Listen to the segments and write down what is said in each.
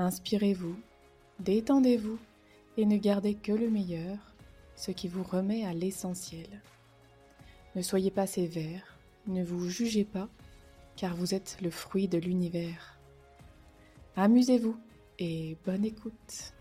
Inspirez-vous, détendez-vous et ne gardez que le meilleur, ce qui vous remet à l'essentiel. Ne soyez pas sévère, ne vous jugez pas, car vous êtes le fruit de l'univers. Amusez-vous et bonne écoute.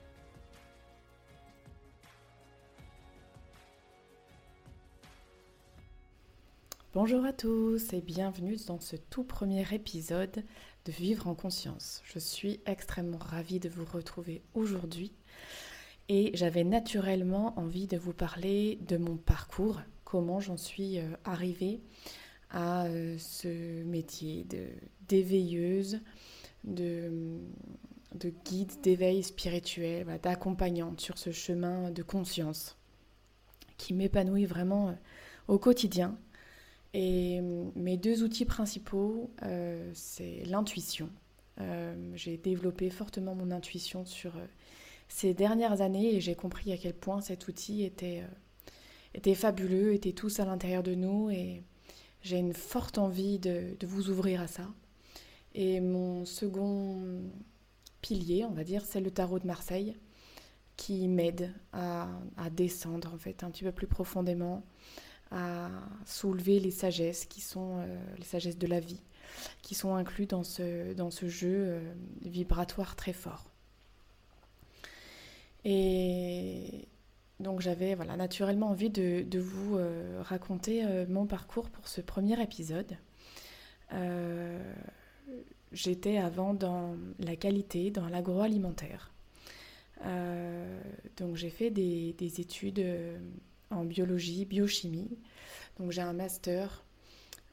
Bonjour à tous et bienvenue dans ce tout premier épisode Vivre en conscience. Je suis extrêmement ravie de vous retrouver aujourd'hui et j'avais naturellement envie de vous parler de mon parcours, comment j'en suis euh, arrivée à euh, ce métier d'éveilleuse, de, de guide d'éveil spirituel, d'accompagnante sur ce chemin de conscience qui m'épanouit vraiment euh, au quotidien et hum, mes deux outils principaux, euh, c'est l'intuition. Euh, j'ai développé fortement mon intuition sur euh, ces dernières années et j'ai compris à quel point cet outil était, fabuleux, était tous à l'intérieur de nous et j'ai une forte envie de, de, vous ouvrir à ça. Et mon second pilier, on va dire, c'est le tarot de Marseille qui m'aide à, à, descendre en fait un petit peu plus profondément à soulever les sagesses qui sont euh, les sagesses de la vie, qui sont inclus dans ce, dans ce jeu euh, vibratoire très fort. Et donc j'avais voilà, naturellement envie de, de vous euh, raconter mon parcours pour ce premier épisode. J'étais avant dans la qualité, dans l'agroalimentaire. donc j'ai fait des, des études en biologie, biochimie. Donc j'ai un master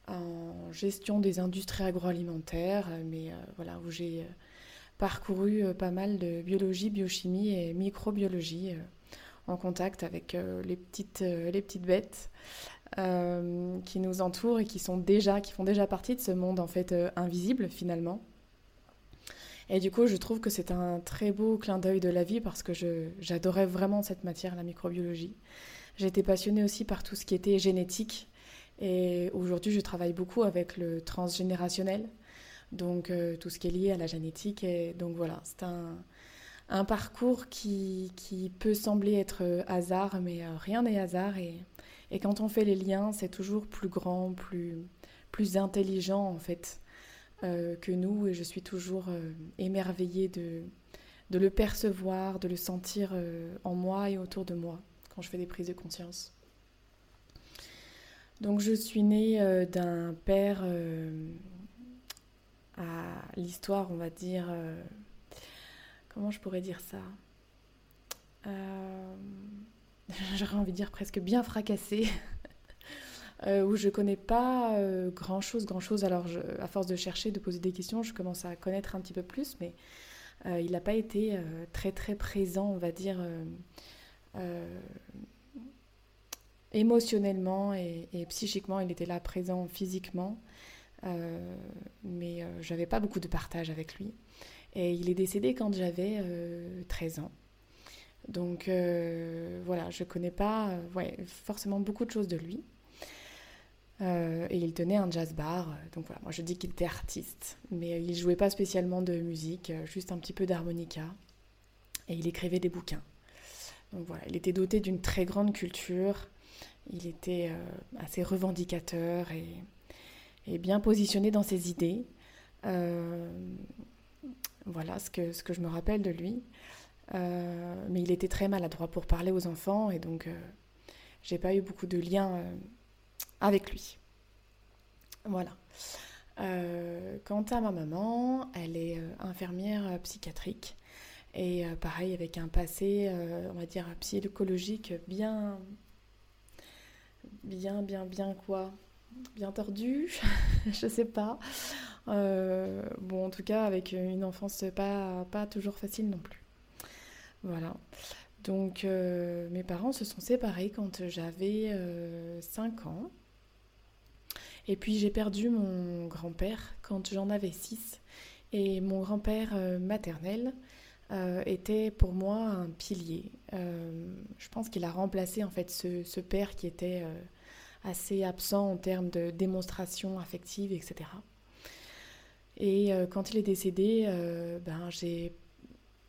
en gestion des industries agroalimentaires, mais euh, voilà, où j'ai euh, parcouru euh, pas mal de biologie, biochimie et microbiologie en contact avec les, petites, les petites bêtes qui nous entourent et qui, sont déjà, qui font déjà partie de ce monde en fait invisible finalement. Et du coup, je trouve que c'est un très beau clin d'œil de la vie parce que j'adorais vraiment cette matière, la microbiologie. J'étais passionnée aussi par tout ce qui était génétique. Et aujourd'hui, je travaille beaucoup avec le transgénérationnel, donc euh, tout ce qui est lié à la génétique. Et donc voilà, c'est un, parcours qui, peut sembler être euh, hasard, mais euh, rien n'est hasard. Et, quand on fait les liens, c'est toujours plus grand, plus, intelligent en fait que nous. Et je suis toujours émerveillée de le percevoir, de le sentir en moi et autour de moi quand je fais des prises de conscience. Donc je suis née euh, d'un père euh, à l'histoire, on va dire, euh, comment je pourrais dire ça? J'aurais envie de dire presque bien fracassé, où je connais pas grand chose, grand chose. Alors à force de chercher, de poser des questions, je commence à connaître un petit peu plus, mais il n'a pas été très très présent, on va dire émotionnellement et, psychiquement, il était là présent physiquement, euh, mais euh, j'avais pas beaucoup de partage avec lui. Et il est décédé quand j'avais 13 ans. Donc voilà, je connais pas ouais, forcément beaucoup de choses de lui. et il tenait un jazz bar. Donc voilà, moi je dis qu'il était artiste, mais il jouait pas spécialement de musique, juste un petit peu d'harmonica. Et il écrivait des bouquins. Il était doté d'une très grande culture, il était euh, assez revendicateur et, bien positionné dans ses idées. Euh, voilà ce que, je me rappelle de lui. Euh, mais il était très maladroit pour parler aux enfants et donc j'ai pas eu beaucoup de liens avec lui. Voilà. quant à ma maman, elle est infirmière psychiatrique et euh, pareil, avec un passé, euh, on va dire, psychologique bien, bien, bien, bien quoi bien tordu, je sais pas. bon, en tout cas, avec une enfance pas, pas toujours facile non plus. Voilà. Donc, mes parents se sont séparés quand j'avais 5 ans. Et puis, j'ai perdu mon grand-père quand j'en avais 6. Et mon grand-père maternel euh, était pour moi un pilier. Euh, je pense qu'il a remplacé en fait ce, père qui était euh, assez absent en termes de démonstration affective, etc. Et quand il est décédé, ben, j'ai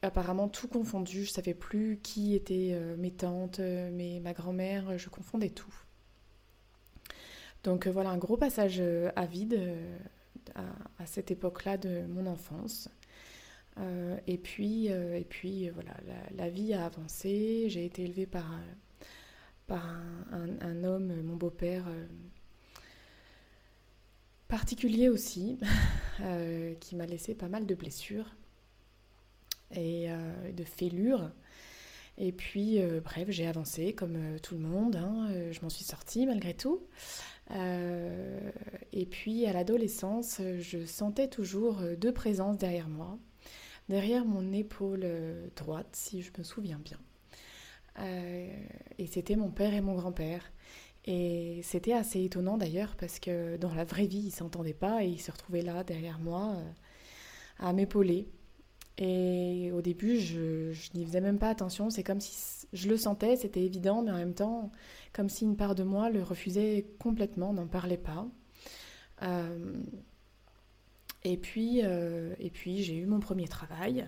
apparemment tout confondu. Je savais plus qui étaient mes tantes, mes, ma grand-mère, je confondais tout. Donc voilà un gros passage à vide à cette époque-là de mon enfance. Euh, et puis, euh, et puis voilà, la, vie a avancé. J'ai été élevée par, un, homme, mon beau-père, euh, particulier aussi, qui m'a laissé pas mal de blessures et de fêlures. Et puis, bref, j'ai avancé comme tout le monde. Hein, je m'en suis sortie malgré tout. et puis, à l'adolescence, je sentais toujours deux présences derrière moi derrière mon épaule euh, droite, si je me souviens bien. Euh, et c'était mon père et mon grand-père. Et c'était assez étonnant d'ailleurs parce que dans la vraie vie, ils s'entendaient pas et ils se retrouvaient là derrière moi euh, à m'épauler. Et au début, je, n'y faisais même pas attention. C'est comme si je le sentais, c'était évident, mais en même temps, comme si une part de moi le refusait complètement, n'en parlait pas. Et puis, euh, et puis j'ai eu mon premier travail.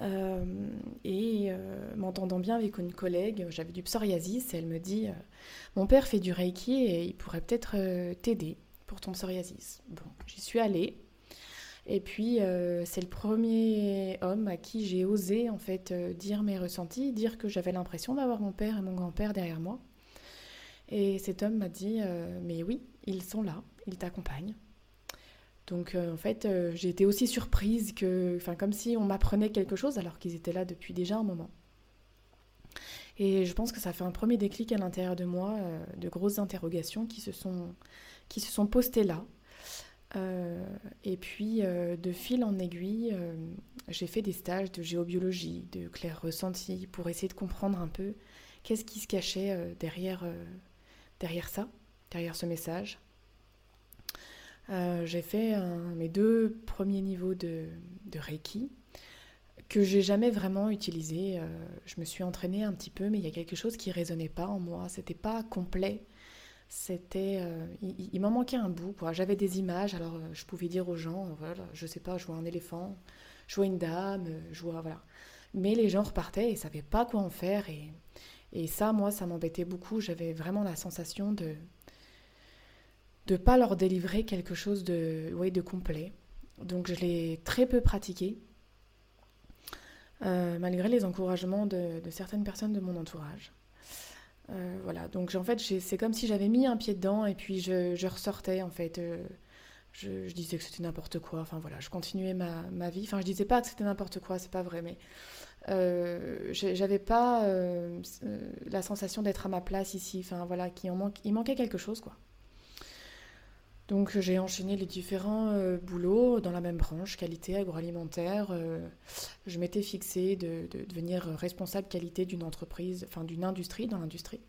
Euh, et euh, m'entendant bien avec une collègue, j'avais du psoriasis, elle me dit Mon père fait du reiki et il pourrait peut-être t'aider pour ton psoriasis. Bon, j'y suis allée. Et puis, c'est le premier homme à qui j'ai osé en fait dire mes ressentis, dire que j'avais l'impression d'avoir mon père et mon grand-père derrière moi. Et cet homme m'a dit Mais oui, ils sont là, ils t'accompagnent. Donc euh, en fait, euh, j'ai été aussi surprise que, enfin comme si on m'apprenait quelque chose alors qu'ils étaient là depuis déjà un moment. Et je pense que ça fait un premier déclic à l'intérieur de moi, euh, de grosses interrogations qui se sont, qui se sont postées là. et puis, de fil en aiguille, j'ai fait des stages de géobiologie, de clair ressenti, pour essayer de comprendre un peu qu'est-ce qui se cachait derrière, derrière ça, derrière ce message. Euh, j'ai fait mes deux premiers niveaux de, Reiki que j'ai jamais vraiment utilisé. Euh, je me suis entraînée un petit peu, mais il y a quelque chose qui résonnait pas en moi. C'était pas complet. C'était, euh, il, m'en manquait un bout. J'avais des images, alors je pouvais dire aux gens, voilà, je sais pas, je vois un éléphant, je vois une dame, je vois. Mais les gens repartaient et savaient pas quoi en faire et ça, moi, ça m'embêtait beaucoup. J'avais vraiment la sensation de de pas leur délivrer quelque chose de, ouais, de complet. Donc je l'ai très peu pratiqué, euh, malgré les encouragements de, certaines personnes de mon entourage. Euh, voilà, donc en fait c'est comme si j'avais mis un pied dedans et puis je, ressortais en fait. Euh, je, disais que c'était n'importe quoi, enfin voilà, je continuais ma, ma, vie. Enfin je disais pas que c'était n'importe quoi, c'est pas vrai, mais j'avais pas la sensation d'être à ma place ici. Enfin voilà, qui en manque, il manquait quelque chose quoi. Donc j'ai enchaîné les différents euh, boulots dans la même branche, qualité agroalimentaire. Euh, je m'étais fixée de, devenir responsable qualité d'une entreprise, enfin d'une industrie, dans l'industrie.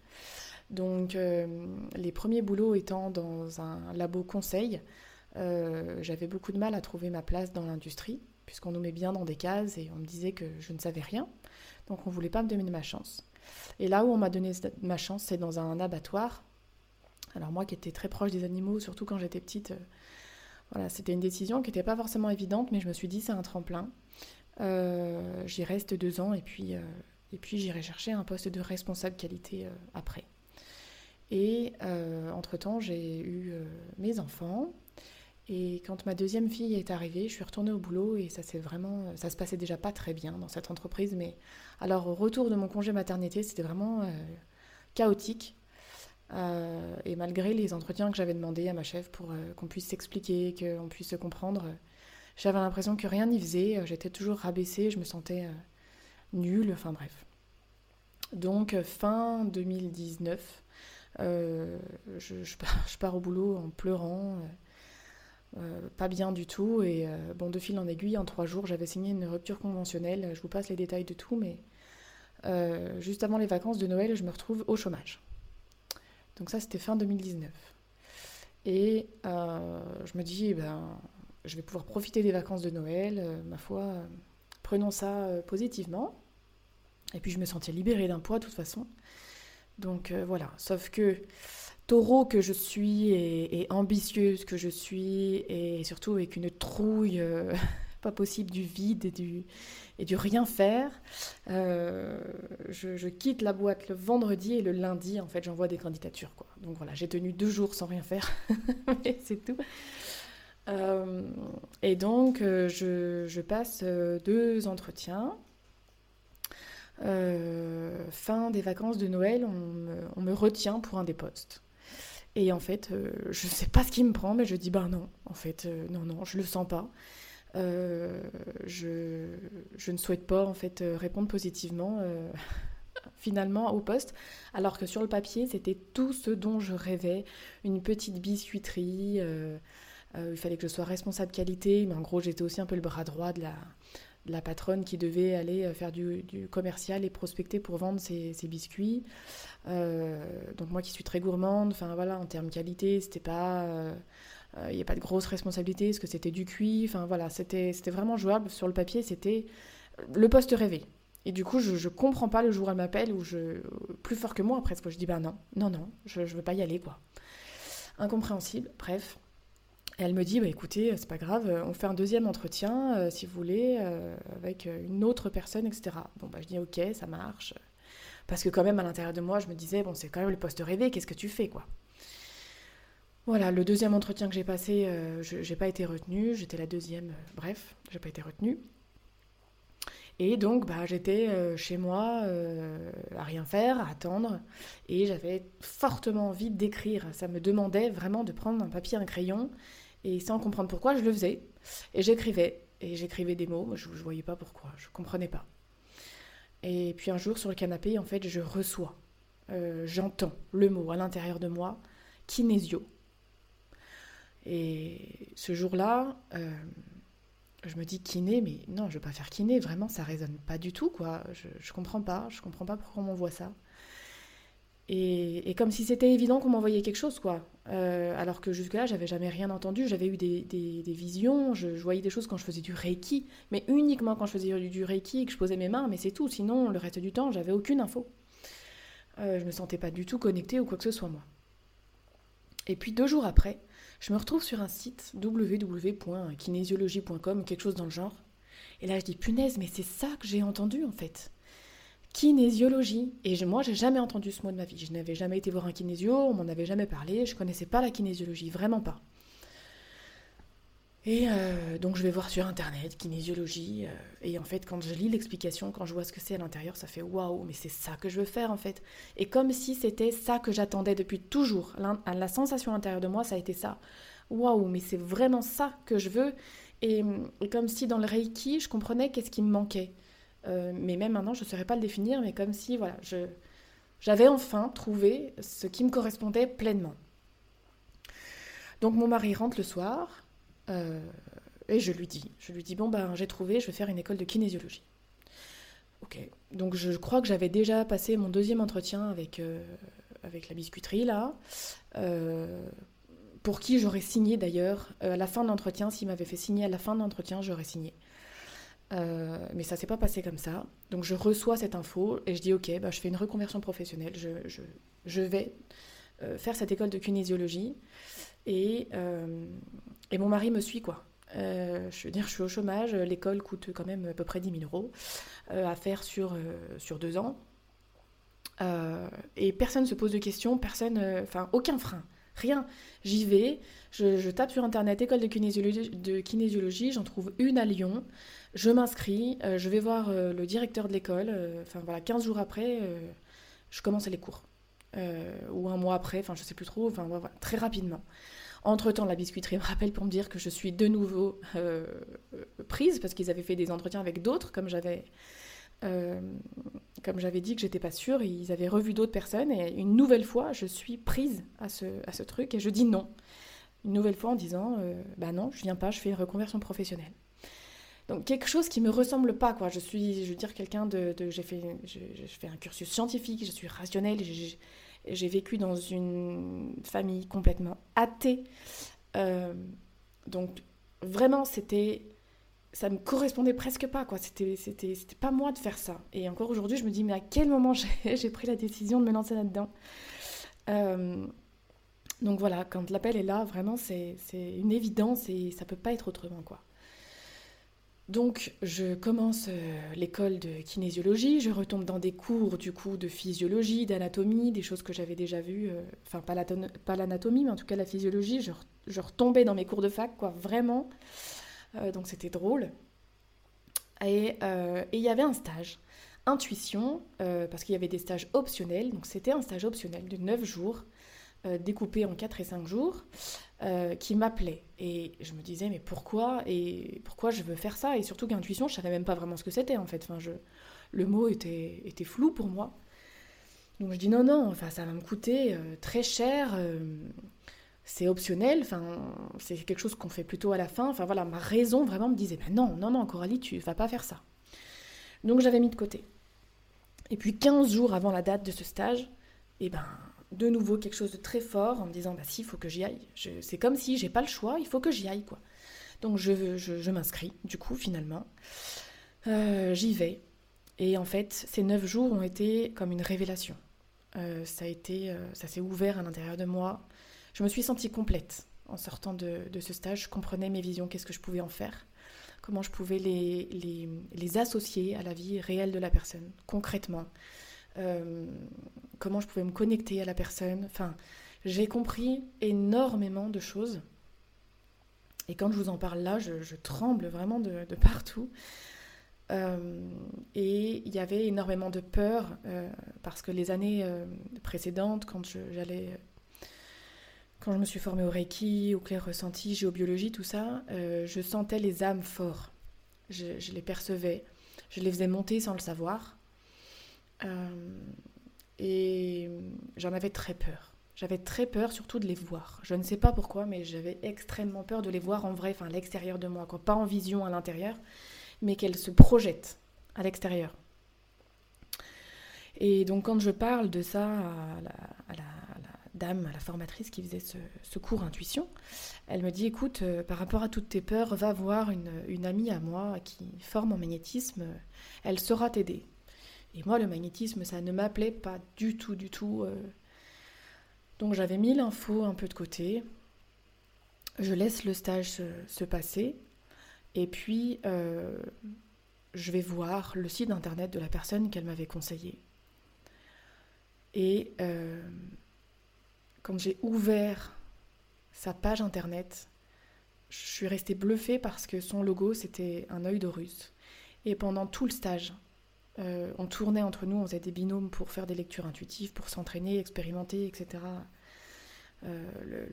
Donc euh, les premiers boulots étant dans un labo conseil, j'avais beaucoup de mal à trouver ma place dans l'industrie, puisqu'on nous met bien dans des cases et on me disait que je ne savais rien. Donc on ne voulait pas me donner ma chance. Et là où on m'a donné ma chance, c'est dans un abattoir alors moi qui étais très proche des animaux, surtout quand j'étais petite, euh, voilà, c'était une décision qui n'était pas forcément évidente, mais je me suis dit c'est un tremplin. Euh, j'y reste deux ans et puis, euh, et puis j'irai chercher un poste de responsable qualité après. Et entre-temps, j'ai eu mes enfants. Et quand ma deuxième fille est arrivée, je suis retournée au boulot et ça s'est vraiment, ça se passait déjà pas très bien dans cette entreprise. Mais alors au retour de mon congé maternité, c'était vraiment chaotique. Euh, et malgré les entretiens que j'avais demandé à ma chef pour euh, qu'on puisse s'expliquer, qu'on puisse se comprendre, j'avais l'impression que rien n'y faisait. Euh, j'étais toujours rabaissée, je me sentais nulle, enfin bref. Donc fin 2019, je, pars, au boulot en pleurant. pas bien du tout. Et bon, de fil en aiguille, en trois jours, j'avais signé une rupture conventionnelle. Je vous passe les détails de tout, mais juste avant les vacances de Noël, je me retrouve au chômage. Donc ça, c'était fin 2019. Et je me dis, eh ben, je vais pouvoir profiter des vacances de Noël, euh, ma foi, euh, prenons ça euh, positivement. Et puis je me sentais libérée d'un poids de toute façon. Donc voilà, sauf que taureau que je suis et, ambitieuse que je suis et surtout avec une trouille pas possible du vide et du, et du rien faire, je, quitte la boîte le vendredi et le lundi en fait j'envoie des candidatures quoi. Donc voilà, j'ai tenu deux jours sans rien faire, mais c'est tout. Euh, et donc, euh, je, passe euh, deux entretiens. fin des vacances de Noël, on me, retient pour un des postes. Et en fait, je ne sais pas ce qui me prend, mais je dis bah non, en fait, non, non, je le sens pas. Je, je, ne souhaite pas en fait répondre positivement finalement au poste, alors que sur le papier, c'était tout ce dont je rêvais, une petite biscuiterie. Euh, il fallait que je sois responsable qualité, mais en gros, j'étais aussi un peu le bras droit de la, patronne qui devait aller euh, faire du, commercial et prospecter pour vendre ses, biscuits. Euh, donc moi qui suis très gourmande, enfin voilà, en termes qualité, c'était pas, il n'y a pas de grosse responsabilité, parce que c'était du cuit, enfin voilà, c'était vraiment jouable sur le papier, c'était le poste rêvé. Et du coup, je, ne comprends pas le jour où elle m'appelle, ou plus fort que moi presque, je dis bah non, non, non, je, ne veux pas y aller quoi. Incompréhensible, bref. Et elle me dit, bah, écoutez, c'est pas grave, on fait un deuxième entretien, euh, si vous voulez, euh, avec une autre personne, etc. Bon, bah, je dis, ok, ça marche. Parce que quand même, à l'intérieur de moi, je me disais, bon, c'est quand même le poste rêvé, qu'est-ce que tu fais, quoi? Voilà, le deuxième entretien que j'ai passé, euh, je j'ai pas été retenue, j'étais la deuxième, bref, j'ai pas été retenue. Et donc, bah, j'étais chez moi à rien faire, à attendre, et j'avais fortement envie d'écrire. Ça me demandait vraiment de prendre un papier, un crayon, et sans comprendre pourquoi, je le faisais. Et j'écrivais. Et j'écrivais des mots, je ne voyais pas pourquoi, je ne comprenais pas. Et puis un jour, sur le canapé, en fait, je reçois, euh, j'entends le mot à l'intérieur de moi, kinésio. Et ce jour-là, euh, je me dis kiné, mais non, je veux pas faire kiné, vraiment, ça résonne pas du tout, quoi. Je, ne comprends pas, je comprends pas pourquoi on m'envoie ça. Et, comme si c'était évident qu'on m'envoyait quelque chose, quoi. Euh, alors que jusque-là, j'avais jamais rien entendu. J'avais eu des, visions, je, voyais des choses quand je faisais du reiki, mais uniquement quand je faisais du, reiki et que je posais mes mains, mais c'est tout. Sinon, le reste du temps, j'avais aucune info. Euh, je me sentais pas du tout connectée ou quoi que ce soit, moi. Et puis deux jours après, je me retrouve sur un site www.kinésiologie.com, quelque chose dans le genre. Et là, je dis punaise, mais c'est ça que j'ai entendu en fait kinésiologie. Et moi, j'ai jamais entendu ce mot de ma vie. Je n'avais jamais été voir un kinésio, on m'en avait jamais parlé, je connaissais pas la kinésiologie, vraiment pas. Et euh, donc je vais voir sur internet kinésiologie. Euh, et en fait, quand je lis l'explication, quand je vois ce que c'est à l'intérieur, ça fait waouh, mais c'est ça que je veux faire en fait. Et comme si c'était ça que j'attendais depuis toujours. La, la, sensation à l'intérieur de moi, ça a été ça. Waouh, mais c'est vraiment ça que je veux. Et, comme si dans le Reiki, je comprenais qu'est-ce qui me manquait. Euh, mais même maintenant, je ne saurais pas le définir, mais comme si voilà, je, j'avais enfin trouvé ce qui me correspondait pleinement. Donc mon mari rentre le soir et je lui dis, je lui dis bon ben j'ai trouvé, je vais faire une école de kinésiologie. Ok, donc je crois que j'avais déjà passé mon deuxième entretien avec euh, avec la biscuiterie là, pour qui j'aurais signé d'ailleurs à la fin de l'entretien. S'il m'avait fait signer à la fin de l'entretien, j'aurais signé. Euh, mais ça s'est pas passé comme ça. Donc je reçois cette info et je dis ok, bah, je fais une reconversion professionnelle. Je, je, vais euh, faire cette école de kinésiologie et, euh, et mon mari me suit quoi. je veux dire, je suis au chômage, l'école coûte quand même à peu près 10 000 euros à faire sur, sur deux ans. et personne ne se pose de questions, personne, enfin aucun frein, rien. J'y vais, je, tape sur internet école de kinésiologie, de kinésiologie j'en trouve une à Lyon. Je m'inscris, euh, je vais voir euh, le directeur de l'école. Euh, enfin voilà, 15 jours après, je commence les cours. Ou un mois après, enfin je sais plus trop, enfin voilà, très rapidement. Entre-temps, la biscuiterie me rappelle pour me dire que je suis de nouveau prise parce qu'ils avaient fait des entretiens avec d'autres, comme j'avais j'avais dit que j'étais pas sûre, ils avaient revu d'autres personnes et une nouvelle fois, je suis prise à ce, à ce truc et je dis non. Une nouvelle fois en disant, bah non, je viens pas, je fais une reconversion professionnelle. Donc quelque chose qui me ressemble pas, quoi. Je suis, je veux dire, quelqu'un de, j'ai fait, je, fais un cursus scientifique, je suis rationnelle, vécu dans une famille complètement athée. Euh, donc vraiment, c'était, ça me correspondait presque pas, quoi. C'était pas moi de faire ça. Et encore aujourd'hui, je me dis, mais à quel moment j'ai pris la décision de me lancer là-dedans? Euh, Donc voilà, quand l'appel est là, vraiment, c'est une évidence et ça peut pas être autrement, quoi. Donc je commence euh, l'école de kinésiologie, je retombe dans des cours du coup de physiologie, d'anatomie, des choses que j'avais déjà vues, euh, enfin pas l'anatomie mais en tout cas la physiologie, je, retombais dans mes cours de fac quoi, vraiment. Euh, donc c'était drôle. Et il y avait un stage, intuition, parce qu'il y avait des stages optionnels, donc c'était un stage optionnel de 9 jours, découpé en 4 et 5 jours. Euh, qui m'appelait. Et je me disais, mais pourquoi Et pourquoi je veux faire ça? Et surtout qu'intuition, je savais même pas vraiment ce que c'était en fait. Enfin, je, le mot était, était flou pour moi. Donc je dis non, non, enfin, ça va me coûter euh, très cher. Euh, c'est optionnel, enfin, c'est quelque chose qu'on fait plutôt à la fin. Enfin voilà, ma raison vraiment me disait, ben non, non, non, Coralie, tu vas pas faire ça. Donc j'avais mis de côté. Et puis 15 jours avant la date de ce stage, eh ben, de nouveau quelque chose de très fort en me disant bah si, il faut que j'y aille. C'est comme si j'ai pas le choix, il faut que j'y aille quoi. Donc je, je, m'inscris du coup finalement. Euh, j'y vais. Et en fait, ces neuf jours ont été comme une révélation. Euh, ça a été, euh, ça s'est ouvert à l'intérieur de moi. Je me suis sentie complète en sortant de, ce stage. Je comprenais mes visions, qu'est-ce que je pouvais en faire, comment je pouvais les, les, les associer à la vie réelle de la personne, concrètement. Euh, comment je pouvais me connecter à la personne. Enfin, j'ai compris énormément de choses. Et quand je vous en parle là, je, tremble vraiment de, partout. Euh, et il y avait énormément de peur euh, parce que les années précédentes, quand quand je me suis formée au Reiki, au clair ressenti, géobiologie, tout ça, je sentais les âmes forts. je, les percevais. Je les faisais monter sans le savoir. Euh, et j'en avais très peur. J'avais très peur surtout de les voir. Je ne sais pas pourquoi, mais j'avais extrêmement peur de les voir en vrai, enfin à l'extérieur de moi, quoi. pas en vision à l'intérieur, mais qu'elles se projettent à l'extérieur. Et donc quand je parle de ça à la, dame, à la formatrice qui faisait ce, cours intuition, elle me dit, écoute, euh, par rapport à toutes tes peurs, va voir une, une amie à moi qui forme en magnétisme, elle saura t'aider. Et moi, le magnétisme, ça ne m'appelait pas du tout, du tout. Euh. Donc j'avais mis l'info un peu de côté. Je laisse le stage se, passer. Et puis, euh, je vais voir le site internet de la personne qu'elle m'avait conseillé. Et euh, quand j'ai ouvert sa page internet, je suis restée bluffée parce que son logo, c'était un œil d'Horus. Et pendant tout le stage, euh, on tournait entre nous, on faisait des binômes pour faire des lectures intuitives, pour s'entraîner, expérimenter, etc. Euh,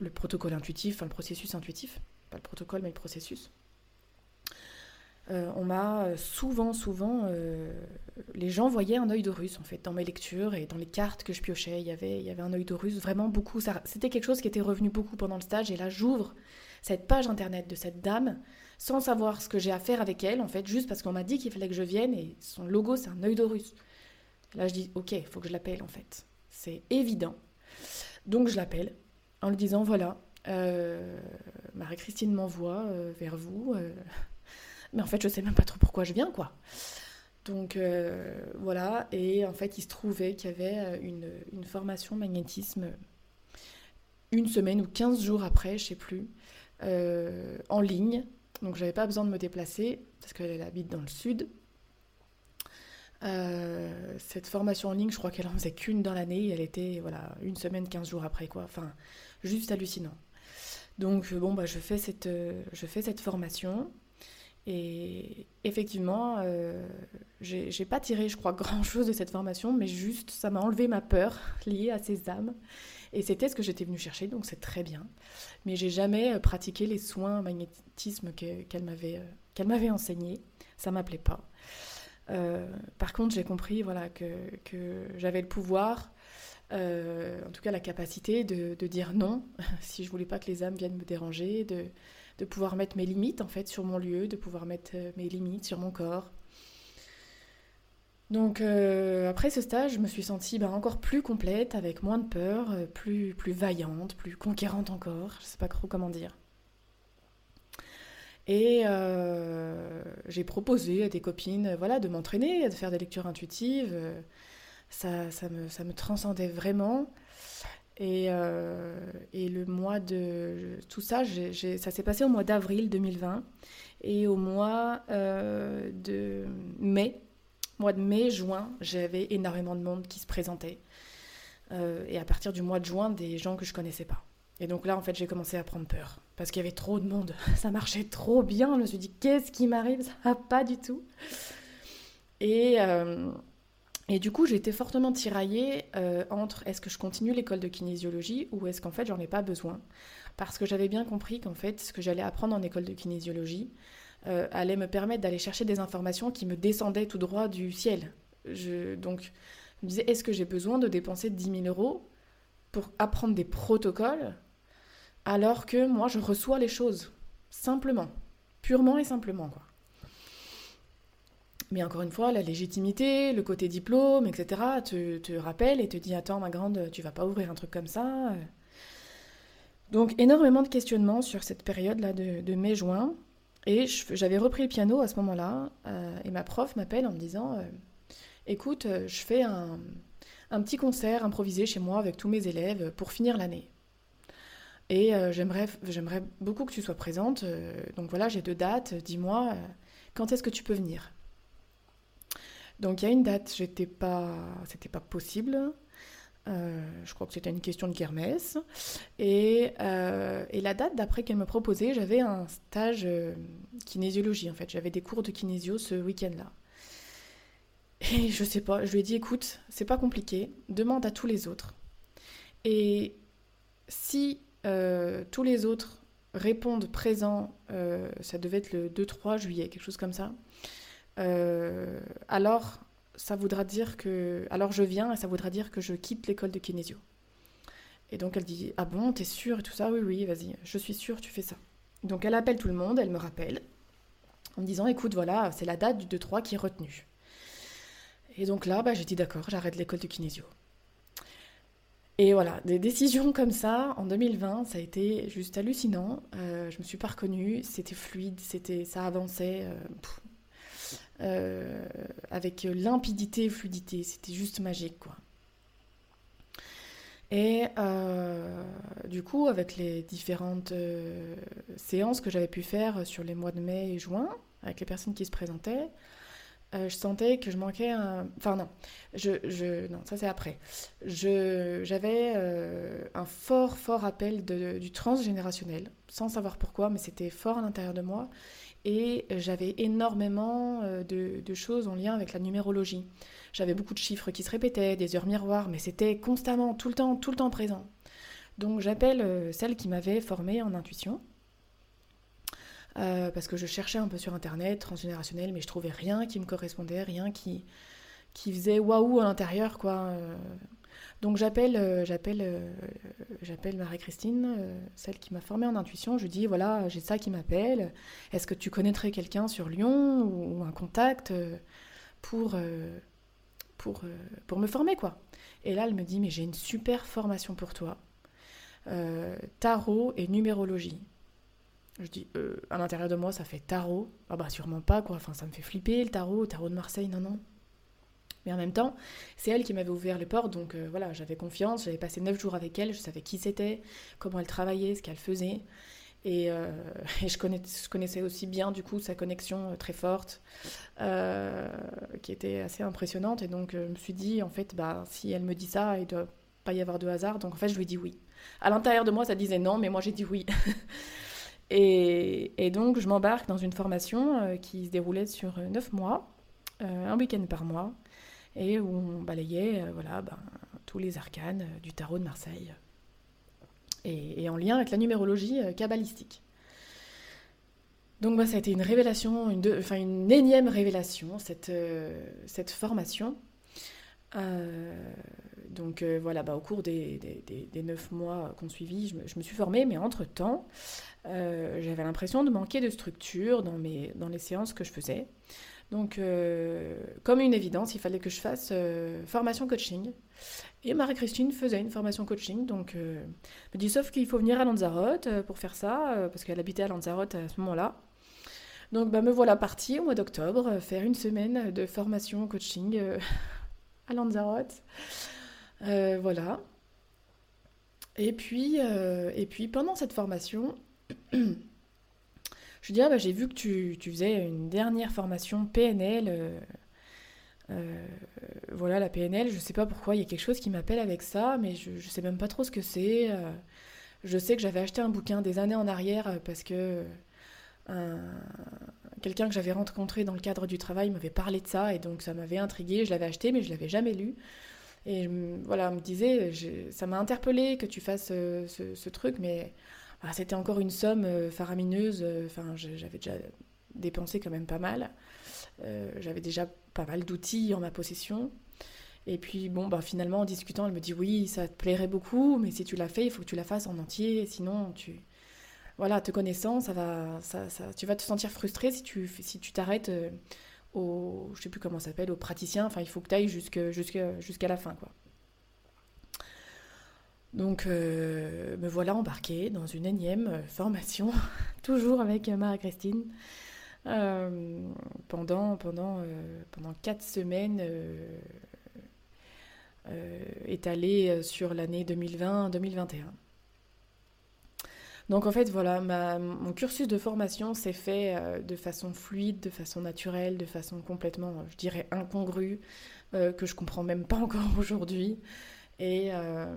le, protocole intuitif, enfin le processus intuitif, pas le protocole mais le processus. Euh, on m'a souvent, souvent, les gens voyaient un œil de russe en fait dans mes lectures et dans les cartes que je piochais, il y avait, il y avait un œil de russe, vraiment beaucoup. C'était quelque chose qui était revenu beaucoup pendant le stage et là j'ouvre cette page internet de cette dame sans savoir ce que j'ai à faire avec elle, en fait, juste parce qu'on m'a dit qu'il fallait que je vienne et son logo, c'est un œil d'Horus. Là, je dis, ok, il faut que je l'appelle, en fait. C'est évident. Donc, je l'appelle en lui disant, voilà, euh, Marie-Christine m'envoie euh, vers vous, euh, mais en fait, je sais même pas trop pourquoi je viens, quoi. Donc, voilà, et en fait, il se trouvait qu'il y avait une, une formation magnétisme une semaine ou 15 jours après, je sais plus, en ligne, donc j'avais pas besoin de me déplacer parce qu'elle habite dans le sud. Euh, cette formation en ligne, je crois qu'elle en faisait qu'une dans l'année. Elle était voilà une semaine, 15 jours après quoi. Enfin, juste hallucinant. Donc bon bah je fais cette euh, je fais cette formation et effectivement euh, j'ai pas tiré je crois grand chose de cette formation, mais juste ça m'a enlevé ma peur liée à ces âmes et c'était ce que j'étais venue chercher, donc c'est très bien. Mais j'ai jamais euh, pratiqué les soins magnétisme qu'elle m'avait euh, qu'elle m'avait enseigné. Ça m'appelait pas. par contre, j'ai compris voilà, que, que j'avais le pouvoir, en tout cas la capacité de, de, dire non si je voulais pas que les âmes viennent me déranger, de, de pouvoir mettre mes limites en fait sur mon lieu, de pouvoir mettre mes limites sur mon corps. Donc euh, après ce stage, je me suis sentie ben, encore plus complète, avec moins de peur, euh, plus, plus vaillante, plus conquérante encore, je ne sais pas trop comment dire. Et euh, j'ai proposé à des copines voilà, de m'entraîner, de faire des lectures intuitives. Ça, ça, me, ça me transcendait vraiment. Et, et, le mois de... Tout ça, ça s'est passé au mois d'avril 2020. Et au mois de mai mois de mai, juin, j'avais énormément de monde qui se présentait. Euh, et à partir du mois de juin, des gens que je connaissais pas. Et donc là, en fait, j'ai commencé à prendre peur. Parce qu'il y avait trop de monde. Ça marchait trop bien. Je me suis dit, qu'est-ce qui m'arrive? Ça pas du tout. Et, euh, et du coup, j'ai été fortement tiraillée euh, entre est-ce que je continue l'école de kinésiologie ou est-ce qu'en fait, j'en ai pas besoin? Parce que j'avais bien compris qu'en fait, ce que j'allais apprendre en école de kinésiologie, euh, allait me permettre d'aller chercher des informations qui me descendaient tout droit du ciel. Je, donc, je me disais, est-ce que j'ai besoin de dépenser 10 000 euros pour apprendre des protocoles alors que moi, je reçois les choses simplement, purement et simplement, quoi. Mais encore une fois, la légitimité, le côté diplôme, etc., te, te rappelle et te dit Attends, ma grande, tu vas pas ouvrir un truc comme ça. Donc, énormément de questionnements sur cette période-là de, de mai-juin. Et j'avais repris le piano à ce moment-là, euh, et ma prof m'appelle en me disant euh, Écoute, euh, je fais un, petit concert improvisé chez moi avec tous mes élèves pour finir l'année. Et j'aimerais, j'aimerais beaucoup que tu sois présente. donc voilà, j'ai deux dates. Dis-moi, quand est-ce que tu peux venir? Donc il y a une date, j'étais pas, c'était pas possible. Euh, je crois que c'était une question de kermesse. Et, euh, et la date d'après qu'elle me proposait, j'avais un stage euh, kinésiologie en fait. J'avais des cours de kinésio ce week-end-là. Et je sais pas, je lui ai dit écoute, c'est pas compliqué, demande à tous les autres. Et si tous les autres répondent présent, ça devait être le 2-3 juillet, quelque chose comme ça, alors ça voudra dire que. Alors je viens et ça voudra dire que je quitte l'école de kinésio. Et donc elle dit Ah bon, t'es sûre et tout ça? Oui, oui, vas-y, je suis sûre, tu fais ça. Donc elle appelle tout le monde, elle me rappelle, en me disant Écoute, voilà, c'est la date du 2-3 qui est retenue. Et donc là, bah, j'ai dit D'accord, j'arrête l'école de kinésio. Et voilà, des décisions comme ça, en 2020, ça a été juste hallucinant. Euh, je me suis pas reconnue, c'était fluide, c'était, ça avançait. Euh, euh, avec limpidité et fluidité. C'était juste magique, quoi. Et euh, du coup, avec les différentes euh, séances que j'avais pu faire sur les mois de mai et juin, avec les personnes qui se présentaient, je sentais que je manquais un... Enfin non, je, non ça c'est après. J'avais un fort, fort appel du transgénérationnel, sans savoir pourquoi, mais c'était fort à l'intérieur de moi. Et j'avais énormément euh, de, choses en lien avec la numérologie. J'avais beaucoup de chiffres qui se répétaient, des heures miroirs, mais c'était constamment, tout le temps, tout le temps présent. Donc j'appelle euh, celle qui m'avait formée en intuition. Euh, parce que je cherchais un peu sur internet, transgénérationnel, mais je trouvais rien qui me correspondait, rien qui, qui faisait waouh à l'intérieur, quoi. Donc j'appelle euh, j'appelle euh, j'appelle Marie-Christine, euh, celle qui m'a formée en intuition. Je dis voilà, j'ai ça qui m'appelle. Est-ce que tu connaîtrais quelqu'un sur Lyon ou, un contact pour pour pour me former quoi? Et là elle me dit mais j'ai une super formation pour toi. tarot et numérologie. Je dis, à l'intérieur de moi, ça fait tarot. Ah bah sûrement pas, quoi. Enfin, ça me fait flipper, le tarot, le tarot de Marseille, non, non. Mais en même temps, c'est elle qui m'avait ouvert les portes, donc euh, voilà, j'avais confiance, j'avais passé neuf jours avec elle, je savais qui c'était, comment elle travaillait, ce qu'elle faisait. Et, euh, je, connaissais aussi bien du coup sa connexion euh, très forte, qui était assez impressionnante. Et donc je me suis dit, en fait, bah, si elle me dit ça, il ne doit pas y avoir de hasard. Donc en fait, je lui ai dit oui. À l'intérieur de moi, ça disait non, mais moi j'ai dit oui. et, et, donc je m'embarque dans une formation qui se déroulait sur neuf mois, un week-end par mois et où on balayait euh, voilà, ben, tous les arcanes euh, du tarot de Marseille, et, en lien avec la numérologie euh, kabbalistique. Donc bah, ça a été une révélation, une, enfin, une énième révélation, cette, formation. donc voilà, bah, au cours des, neuf mois qu'on suivit, je me, je me, suis formée, mais entre-temps, j'avais l'impression de manquer de structure dans les séances que je faisais. Donc, euh, comme une évidence, il fallait que je fasse euh, formation coaching. Et Marie-Christine faisait une formation coaching. Donc, euh, me dit sauf qu'il faut venir à Lanzarote pour faire ça, parce qu'elle habitait à Lanzarote à ce moment-là. Donc, bah, me voilà partie au mois d'octobre faire une semaine de formation coaching à Lanzarote. voilà. Et puis, et puis, pendant cette formation, Je lui dis, ah, bah, j'ai vu que tu, faisais une dernière formation PNL. Euh, euh, voilà, la PNL, je sais pas pourquoi, il y a quelque chose qui m'appelle avec ça, mais je ne sais même pas trop ce que c'est. Euh. je sais que j'avais acheté un bouquin des années en arrière parce que quelqu'un que j'avais rencontré dans le cadre du travail m'avait parlé de ça et donc ça m'avait intrigué. Je l'avais acheté, mais je l'avais jamais lu. Et voilà, on me disait, ça m'a interpellé que tu fasses ce, truc, mais c'était encore une somme euh, faramineuse. Euh, j'avais déjà dépensé quand même pas mal. Euh, j'avais déjà pas mal d'outils en ma possession. Et puis, bon, bah, finalement, en discutant, elle me dit oui, ça te plairait beaucoup, mais si tu l'as fait, il faut que tu la fasses en entier, sinon tu. Voilà, te connaissant, ça va, ça, tu vas te sentir frustré si tu si tu t'arrêtes au, je sais comment ça s'appelle, au praticien. Enfin, il faut que tu ailles jusqu'à la fin, quoi. Donc euh, me voilà embarquée dans une énième euh, formation, toujours avec Marie-Christine, euh, pendant, pendant, pendant quatre semaines étalées sur l'année 2020-2021. Donc en fait, voilà, mon cursus de formation s'est fait de façon fluide, de façon naturelle, de façon complètement, je dirais, incongrue, que je comprends même pas encore aujourd'hui. Et, euh,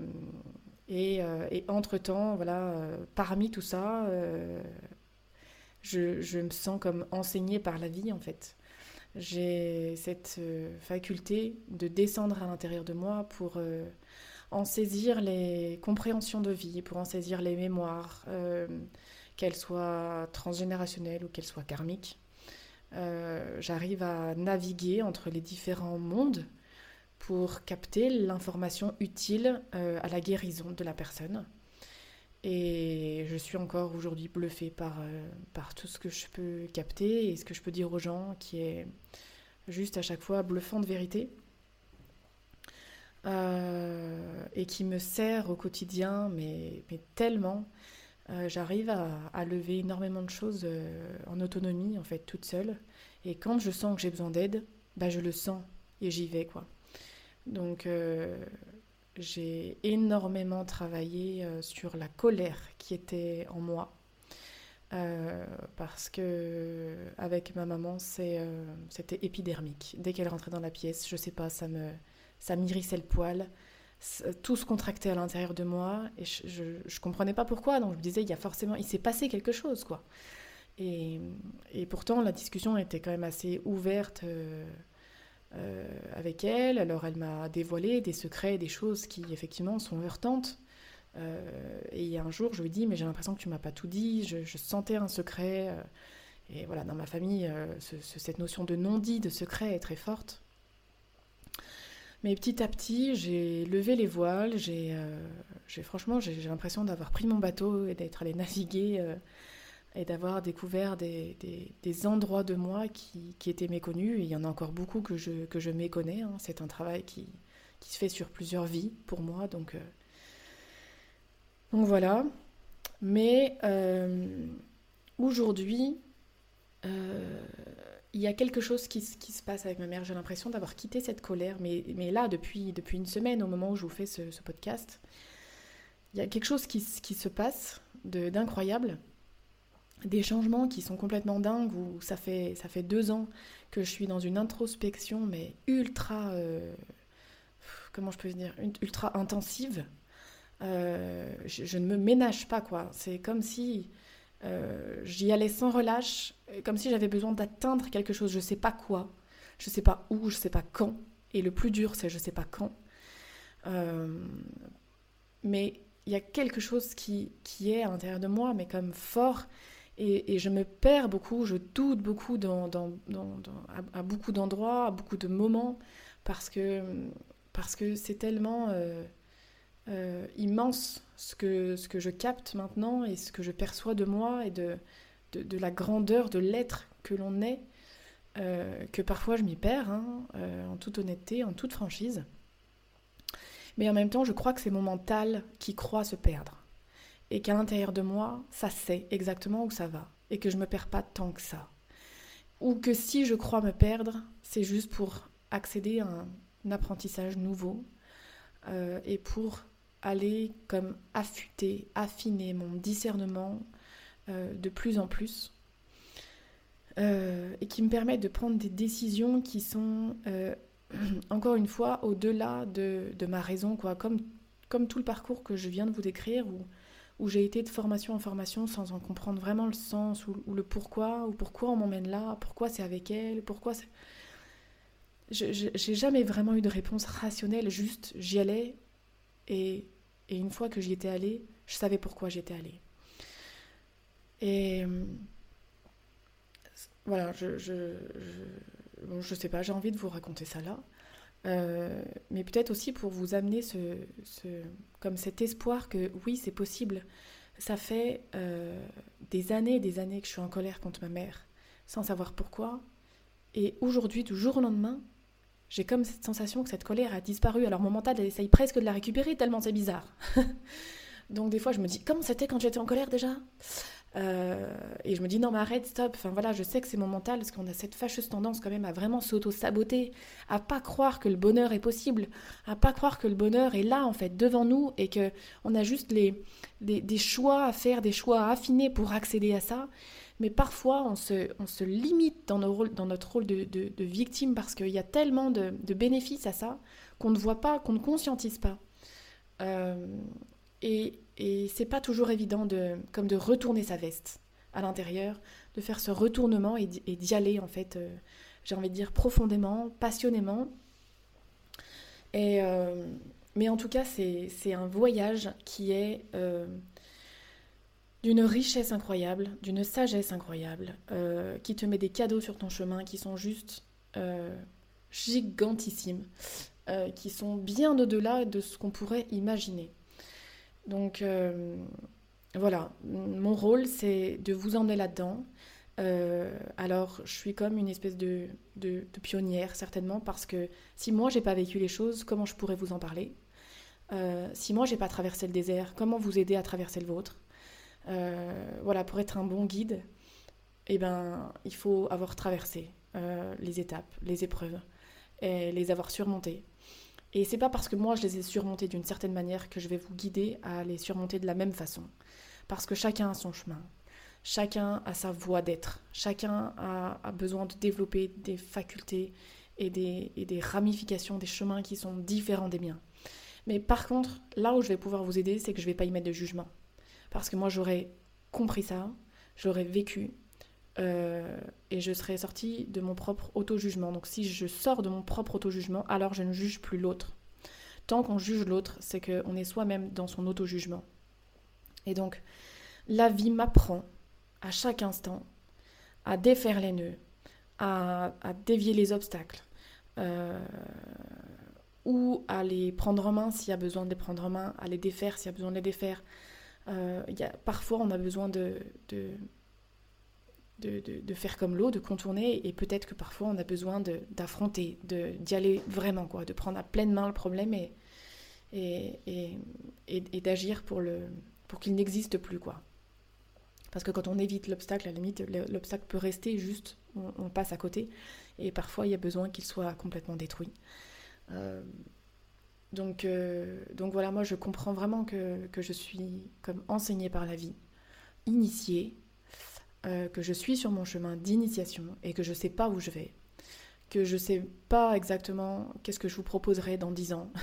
et, entre-temps, voilà, euh, parmi tout ça, euh, je, me sens comme enseignée par la vie, en fait. J'ai cette faculté de descendre à l'intérieur de moi pour en saisir les compréhensions de vie, pour en saisir les mémoires, qu'elles soient transgénérationnelles ou qu'elles soient karmiques. J'arrive à naviguer entre les différents mondes pour capter l'information utile euh, à la guérison de la personne. Et je suis encore aujourd'hui bluffée par, euh, par tout ce que je peux capter et ce que je peux dire aux gens qui est juste à chaque fois bluffant de vérité. Euh, et qui me sert au quotidien, mais, mais tellement. J'arrive à, lever énormément de choses en autonomie, en fait, toute seule. Et quand je sens que j'ai besoin d'aide, bah, je le sens et j'y vais, quoi. Donc euh, j'ai énormément travaillé euh, sur la colère qui était en moi. Euh, parce que avec ma maman, c'était épidermique. Dès qu'elle rentrait dans la pièce, je sais pas, ça me ça m'irrissait le poil. Tout se contractait à l'intérieur de moi et je, je, comprenais pas pourquoi. Donc je me disais, il y a forcément, il s'est passé quelque chose, quoi. Et, pourtant, la discussion était quand même assez ouverte. Avec elle. Alors elle m'a dévoilé des secrets, des choses qui effectivement sont heurtantes. Euh, et un jour, je lui dit, mais j'ai l'impression que tu m'as pas tout dit, je, sentais un secret. Euh, et voilà, dans ma famille, cette notion de non-dit, de secret est très forte. Mais petit à petit, j'ai levé les voiles, j'ai franchement, j'ai l'impression d'avoir pris mon bateau et d'être allé naviguer et d'avoir découvert des, endroits de moi qui, étaient méconnus. il y en a encore beaucoup que je, que je méconnais. Hein. C'est un travail qui, se fait sur plusieurs vies pour moi. Donc, euh, donc voilà. Mais euh, aujourd'hui, euh, il y a quelque chose qui, se passe avec ma mère. J'ai l'impression d'avoir quitté cette colère. Mais, mais là, depuis, depuis une semaine, au moment où je vous fais ce, podcast, il y a quelque chose qui, qui se passe d'incroyable des changements qui sont complètement dingues, où ça fait, ça fait deux ans que je suis dans une introspection, mais ultra, euh, comment je peux dire, ultra intensive. Euh, je, ne me ménage pas, quoi. C'est comme si euh, j'y allais sans relâche, comme si j'avais besoin d'atteindre quelque chose, je sais pas quoi, je sais pas où, je sais pas quand. Et le plus dur, c'est je sais pas quand. mais il y a quelque chose qui, qui est à l'intérieur de moi, mais comme fort, Et, je me perds beaucoup, je doute beaucoup à, beaucoup d'endroits, à beaucoup de moments, parce que parce que c'est tellement euh, euh, immense ce que, ce que je capte maintenant et ce que je perçois de moi et de, de, la grandeur de l'être que l'on est, euh, que parfois je m'y perds, hein, en toute honnêteté, en toute franchise. Mais en même temps, je crois que c'est mon mental qui croit se perdre. Et qu'à l'intérieur de moi, ça sait exactement où ça va. Et que je ne me perds pas tant que ça. Ou que si je crois me perdre, c'est juste pour accéder à un, apprentissage nouveau euh, et pour aller comme affûter, affiner mon discernement euh, de plus en plus euh, et qui me permettent de prendre des décisions qui sont encore une fois au-delà de, ma raison, quoi, comme, comme tout le parcours que je viens de vous décrire où, où j'ai été de formation en formation sans en comprendre vraiment le sens ou, le pourquoi, ou pourquoi on m'emmène là, pourquoi c'est avec elle, pourquoi c'est j'ai jamais vraiment eu de réponse rationnelle, juste j'y allais et, et, une fois que j'y étais allée, je savais pourquoi j'y étais allée. Et voilà, je, je, je, je sais pas, j'ai envie de vous raconter ça là. Euh, mais peut-être aussi pour vous amener ce, comme cet espoir que oui, c'est possible. Ça fait euh, des années et des années que je suis en colère contre ma mère, sans savoir pourquoi. Et aujourd'hui, du jour au lendemain, j'ai comme cette sensation que cette colère a disparu. Alors mon mental, elle essaye presque de la récupérer tellement c'est bizarre. Donc des fois, je me dis, comment c'était quand j'étais en colère déjà? Euh, Et je me dis, non mais arrête, stop. Enfin voilà, je sais que c'est mon mental parce qu'on a cette fâcheuse tendance quand même à vraiment s'auto-saboter, à pas croire que le bonheur est possible, à pas croire que le bonheur est là en fait devant nous et que on a juste les, des choix à faire, des choix à affiner pour accéder à ça mais parfois on se, on se limite dans, nos dans, notre rôle de, victime parce qu'il y a tellement de, de bénéfices à ça qu'on ne voit pas, qu'on ne conscientise pas. Euh, et, c'est pas toujours évident de, comme de retourner sa veste à l'intérieur, de faire ce retournement et d'y aller en fait, euh, j'ai envie de dire profondément, passionnément. Et, euh, mais en tout cas, c'est un voyage qui est d'une richesse incroyable, d'une sagesse incroyable, euh, qui te met des cadeaux sur ton chemin qui sont juste euh, gigantissimes, euh, qui sont bien au-delà de ce qu'on pourrait imaginer. Donc voilà, mon rôle c'est de vous emmener là-dedans. alors je suis comme une espèce de, pionnière certainement parce que si moi j'ai pas vécu les choses, comment je pourrais vous en parler? Si moi j'ai pas traversé le désert, comment vous aider à traverser le vôtre? Euh, voilà, pour être un bon guide, eh ben, il faut avoir traversé euh, les étapes, les épreuves, et les avoir surmontées. Et c'est pas parce que moi je les ai surmontées d'une certaine manière que je vais vous guider à les surmonter de la même façon. Parce que chacun a son chemin, chacun a sa voie d'être, chacun a, besoin de développer des facultés et des, et des ramifications, des chemins qui sont différents des miens. Mais par contre, là où je vais pouvoir vous aider, c'est que je vais pas y mettre de jugement. Parce que moi, j'aurais compris ça, j'aurais vécu, euh, et je serais sortie de mon propre auto-jugement. Donc si je sors de mon propre auto-jugement, alors je ne juge plus l'autre. Tant qu'on juge l'autre, c'est qu'on est soi-même dans son auto-jugement. Et donc, la vie m'apprend à chaque instant à défaire les nœuds, à, dévier les obstacles, euh, ou à les prendre en main s'il y a besoin de les prendre en main, à les défaire s'il y a besoin de les défaire, euh, parfois, on a besoin de, de, faire comme l'eau, de contourner, et peut-être que parfois, on a besoin d'affronter, d'y aller vraiment, quoi, de prendre à pleine main le problème et, d'agir pour, qu'il n'existe plus. quoi. Parce que quand on évite l'obstacle, à la limite, l'obstacle peut rester juste, on, passe à côté, et parfois, il y a besoin qu'il soit complètement détruit. Euh, euh, donc voilà, moi je comprends vraiment que, je suis comme enseignée par la vie, initiée, euh, que je suis sur mon chemin d'initiation et que je ne sais pas où je vais, que je ne sais pas exactement qu'est-ce que je vous proposerai dans dix ans.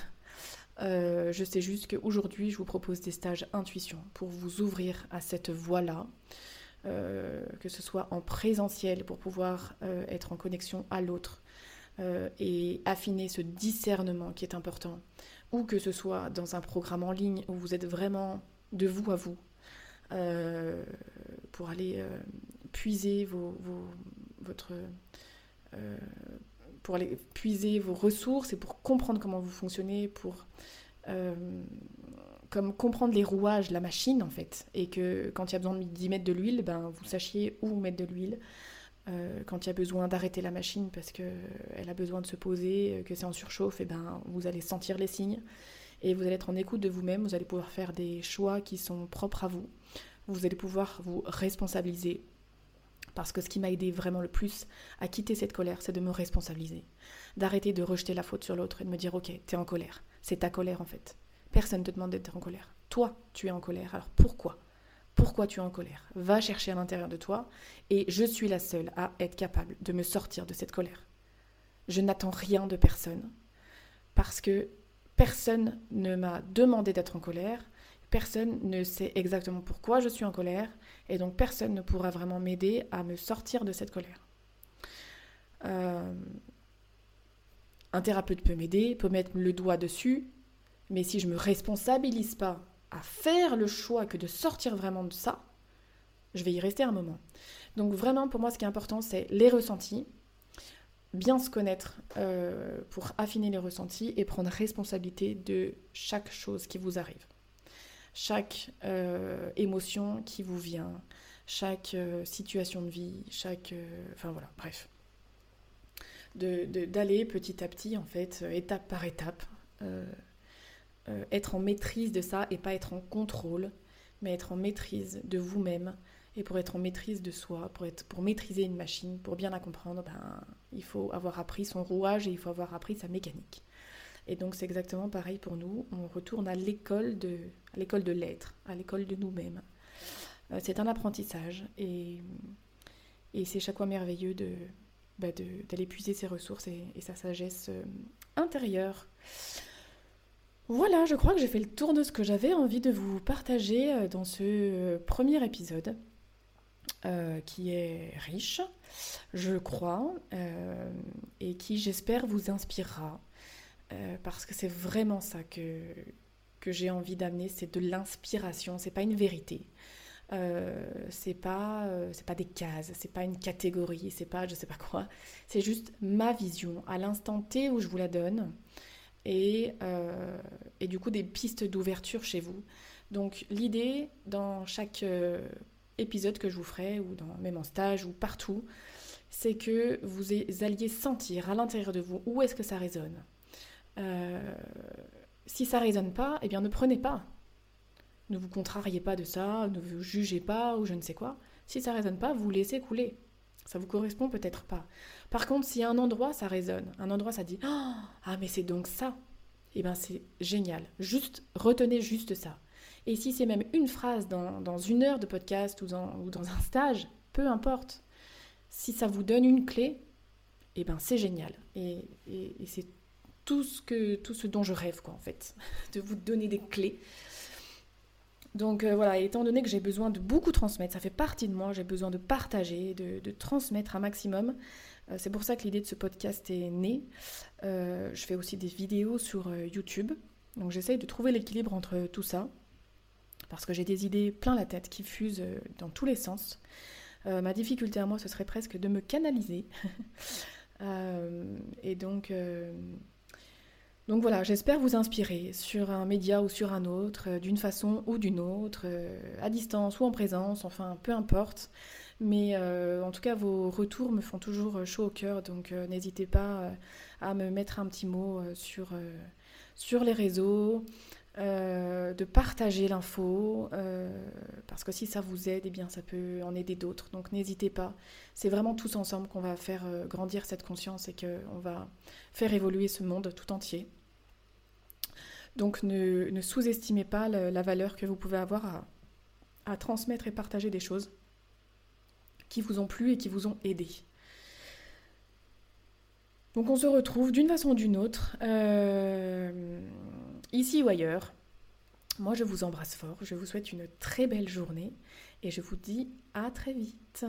Euh, je sais juste qu'aujourd'hui je vous propose des stages intuition pour vous ouvrir à cette voie-là, que ce soit en présentiel pour pouvoir être en connexion à l'autre, euh, et affiner ce discernement qui est important, ou que ce soit dans un programme en ligne où vous êtes vraiment de vous à vous, pour aller puiser vos, votre, pour aller puiser vos ressources et pour comprendre comment vous fonctionnez, pour comme comprendre les rouages, la machine en fait, et que quand il y a besoin d'y mettre de l'huile, ben, vous sachiez où mettre de l'huile. Euh, quand il y a besoin d'arrêter la machine parce qu'elle a besoin de se poser, euh, que c'est en surchauffe, et ben, vous allez sentir les signes et vous allez être en écoute de vous-même, vous allez pouvoir faire des choix qui sont propres à vous, vous allez pouvoir vous responsabiliser. Parce que ce qui m'a aidé vraiment le plus à quitter cette colère, c'est de me responsabiliser. D'arrêter de rejeter la faute sur l'autre et de me dire, ok, t'es en colère. C'est ta colère en fait. Personne ne te demande d'être en colère. Toi, tu es en colère. Alors pourquoi? Pourquoi tu es en colère? Va chercher à l'intérieur de toi et je suis la seule à être capable de me sortir de cette colère. Je n'attends rien de personne parce que personne ne m'a demandé d'être en colère. Personne ne sait exactement pourquoi je suis en colère et donc personne ne pourra vraiment m'aider à me sortir de cette colère. Euh, un thérapeute peut m'aider, peut mettre le doigt dessus, mais si je ne me responsabilise pas à faire le choix que de sortir vraiment de ça, je vais y rester un moment. Donc vraiment, pour moi, ce qui est important, c'est les ressentis, bien se connaître euh, pour affiner les ressentis et prendre responsabilité de chaque chose qui vous arrive. Chaque euh, émotion qui vous vient, chaque euh, situation de vie, chaque... enfin voilà, bref. D'aller petit à petit, en fait, étape par étape, être en maîtrise de ça et pas être en contrôle, mais être en maîtrise de vous-même. Et pour être en maîtrise de soi, pour, être, pour maîtriser une machine, pour bien la comprendre, ben, il faut avoir appris son rouage et il faut avoir appris sa mécanique. Et donc c'est exactement pareil pour nous. On retourne à l'école de, l'école l'être, à l'école de nous-mêmes. Euh, c'est un apprentissage et, et c'est chaque fois merveilleux de, bah, d'aller puiser ses ressources et, sa sagesse euh, intérieure. Voilà, je crois que j'ai fait le tour de ce que j'avais envie de vous partager euh, dans ce premier épisode, euh, qui est riche, je crois, et qui j'espère vous inspirera, parce que c'est vraiment ça que, que j'ai envie d'amener, c'est de l'inspiration, c'est pas une vérité. c'est pas c'est pas des cases, c'est pas une catégorie, c'est pas je sais pas quoi. C'est juste ma vision à l'instant T où je vous la donne et, euh, et du coup des pistes d'ouverture chez vous. Donc l'idée dans chaque euh, épisode que je vous ferai, ou même en stage ou partout, c'est que vous alliez sentir à l'intérieur de vous où est-ce que ça résonne. Euh, si ça résonne pas, eh bien ne prenez pas. Ne vous contrariez pas de ça, ne vous jugez pas ou je ne sais quoi. Si ça résonne pas, vous laissez couler. Ça vous correspond peut-être pas. Par contre, si un endroit ça résonne, un endroit ça dit oh, ah mais c'est donc ça, eh bien c'est génial. Juste retenez juste ça. Et si c'est même une phrase dans, une heure de podcast ou dans, un stage, peu importe. Si ça vous donne une clé, eh ben c'est génial. Et, et c'est tout ce que tout ce dont je rêve quoi en fait, de vous donner des clés donc euh, voilà, étant donné que j'ai besoin de beaucoup transmettre, ça fait partie de moi, j'ai besoin de partager, de, transmettre un maximum. Euh, c'est pour ça que l'idée de ce podcast est née. Euh, je fais aussi des vidéos sur YouTube. Donc j'essaye de trouver l'équilibre entre tout ça. Parce que j'ai des idées plein la tête qui fusent dans tous les sens. ma difficulté à moi, ce serait presque de me canaliser. et donc donc voilà, j'espère vous inspirer sur un média ou sur un autre, euh, d'une façon ou d'une autre, euh, à distance ou en présence, enfin peu importe. Mais euh, en tout cas, vos retours me font toujours chaud au cœur, donc n'hésitez pas à me mettre un petit mot sur, sur les réseaux, de partager l'info, parce que si ça vous aide, eh bien ça peut en aider d'autres. Donc n'hésitez pas. C'est vraiment tous ensemble qu'on va faire grandir cette conscience et qu'on va faire évoluer ce monde tout entier. Donc ne, sous-estimez pas la, valeur que vous pouvez avoir à, transmettre et partager des choses qui vous ont plu et qui vous ont aidé. Donc on se retrouve d'une façon ou d'une autre, euh, ici ou ailleurs. Moi je vous embrasse fort, je vous souhaite une très belle journée et je vous dis à très vite.